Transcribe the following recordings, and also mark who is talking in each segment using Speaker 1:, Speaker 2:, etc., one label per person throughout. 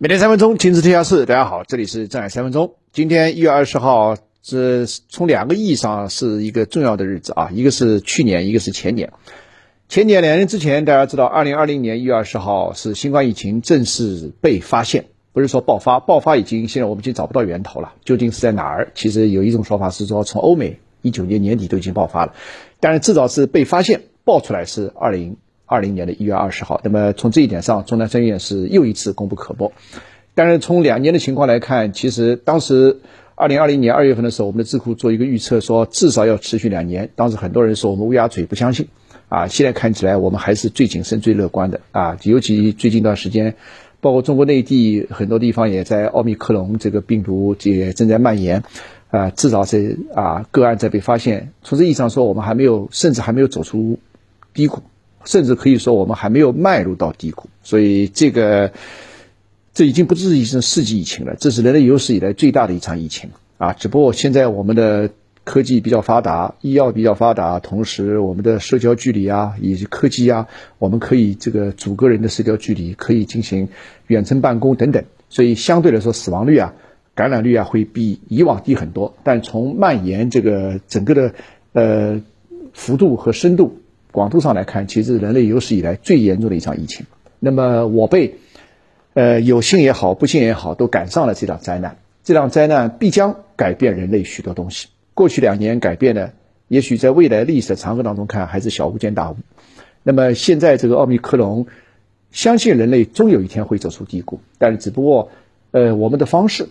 Speaker 1: 每天三分钟，亲自天下事。大家好，这里是正海三分钟。今天一月二十号，这从两个意义上是一个重要的日子啊，一个是去年，一个是前年。前年两年之前，大家知道，二零二零年一月二十号是新冠疫情正式被发现，不是说爆发，爆发已经现在我们已经找不到源头了，究竟是在哪儿？其实有一种说法是说，从欧美一九年年底都已经爆发了，但是至少是被发现爆出来是二零。二零年的一月二十号，那么从这一点上，钟南山院是又一次功不可没。但是从两年的情况来看，其实当时二零二零年二月份的时候，我们的智库做一个预测，说至少要持续两年。当时很多人说我们乌鸦嘴，不相信。啊，现在看起来我们还是最谨慎、最乐观的啊。尤其最近一段时间，包括中国内地很多地方也在奥密克戎这个病毒也正在蔓延，啊，至少是啊个案在被发现。从这意义上说，我们还没有，甚至还没有走出低谷。甚至可以说，我们还没有迈入到低谷，所以这个这已经不是一场世纪疫情了，这是人类有史以来最大的一场疫情啊！只不过现在我们的科技比较发达，医药比较发达，同时我们的社交距离啊，以及科技啊，我们可以这个阻隔人的社交距离，可以进行远程办公等等，所以相对来说，死亡率啊、感染率啊会比以往低很多。但从蔓延这个整个的呃幅度和深度。广度上来看，其实人类有史以来最严重的一场疫情。那么我辈，呃，有幸也好，不幸也好，都赶上了这场灾难。这场灾难必将改变人类许多东西。过去两年改变的，也许在未来历史的长河当中看还是小巫见大巫。那么现在这个奥密克戎，相信人类终有一天会走出低谷，但是只不过，呃，我们的方式，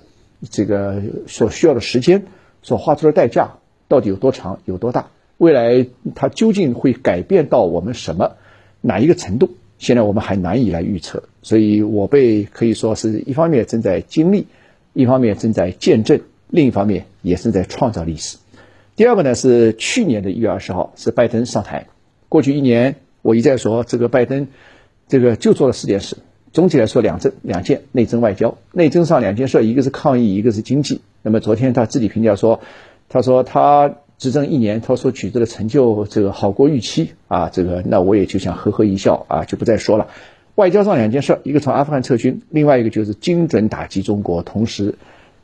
Speaker 1: 这个所需要的时间，所花出的代价，到底有多长，有多大？未来它究竟会改变到我们什么哪一个程度？现在我们还难以来预测。所以我被可以说是一方面正在经历，一方面正在见证，另一方面也是在创造历史。第二个呢是去年的一月二十号是拜登上台。过去一年我一再说这个拜登这个就做了四件事。总体来说两政两件内政外交。内政上两件事，一个是抗疫，一个是经济。那么昨天他自己评价说，他说他。执政一年，他所取得的成就，这个好过预期啊！这个，那我也就想呵呵一笑啊，就不再说了。外交上两件事，一个从阿富汗撤军，另外一个就是精准打击中国，同时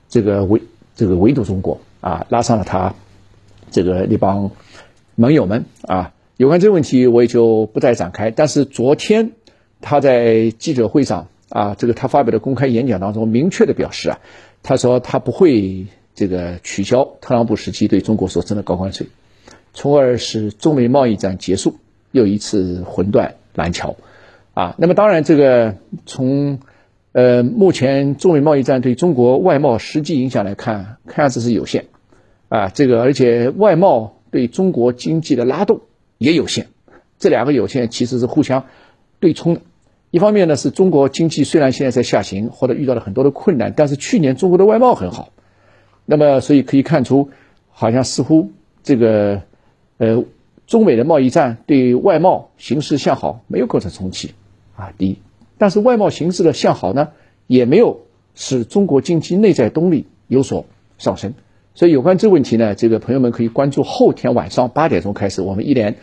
Speaker 1: 这个围这个围堵中国啊，拉上了他这个那帮盟友们啊。有关这个问题，我也就不再展开。但是昨天他在记者会上啊，这个他发表的公开演讲当中，明确的表示啊，他说他不会。这个取消特朗普时期对中国所征的高关税，从而使中美贸易战结束，又一次魂断蓝桥，啊，那么当然这个从呃目前中美贸易战对中国外贸实际影响来看，看样子是有限，啊，这个而且外贸对中国经济的拉动也有限，这两个有限其实是互相对冲的，一方面呢是中国经济虽然现在在下行或者遇到了很多的困难，但是去年中国的外贸很好。那么，所以可以看出，好像似乎这个，呃，中美的贸易战对外贸形势向好没有构成重启，啊，第一，但是外贸形势的向好呢，也没有使中国经济内在动力有所上升。所以有关这个问题呢，这个朋友们可以关注后天晚上八点钟开始，我们一连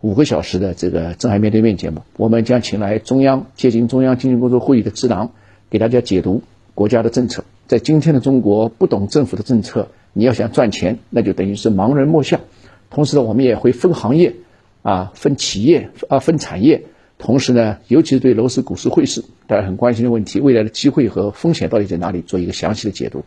Speaker 1: 五个小时的这个正海面对面节目，我们将请来中央接近中央经济工作会议的智囊，给大家解读国家的政策。在今天的中国，不懂政府的政策，你要想赚钱，那就等于是盲人摸象。同时呢，我们也会分行业，啊，分企业，啊，分产业。同时呢，尤其是对楼市、股市、汇市，大家很关心的问题，未来的机会和风险到底在哪里，做一个详细的解读。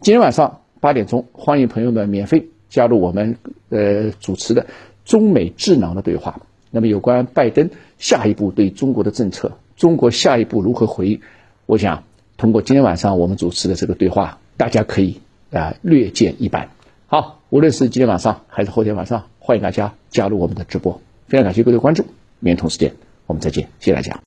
Speaker 1: 今天晚上八点钟，欢迎朋友们免费加入我们呃主持的中美智囊的对话。那么，有关拜登下一步对中国的政策，中国下一步如何回应，我想。通过今天晚上我们主持的这个对话，大家可以啊略见一斑。好，无论是今天晚上还是后天晚上，欢迎大家加入我们的直播。非常感谢各位关注，明天同时间我们再见，谢谢大家。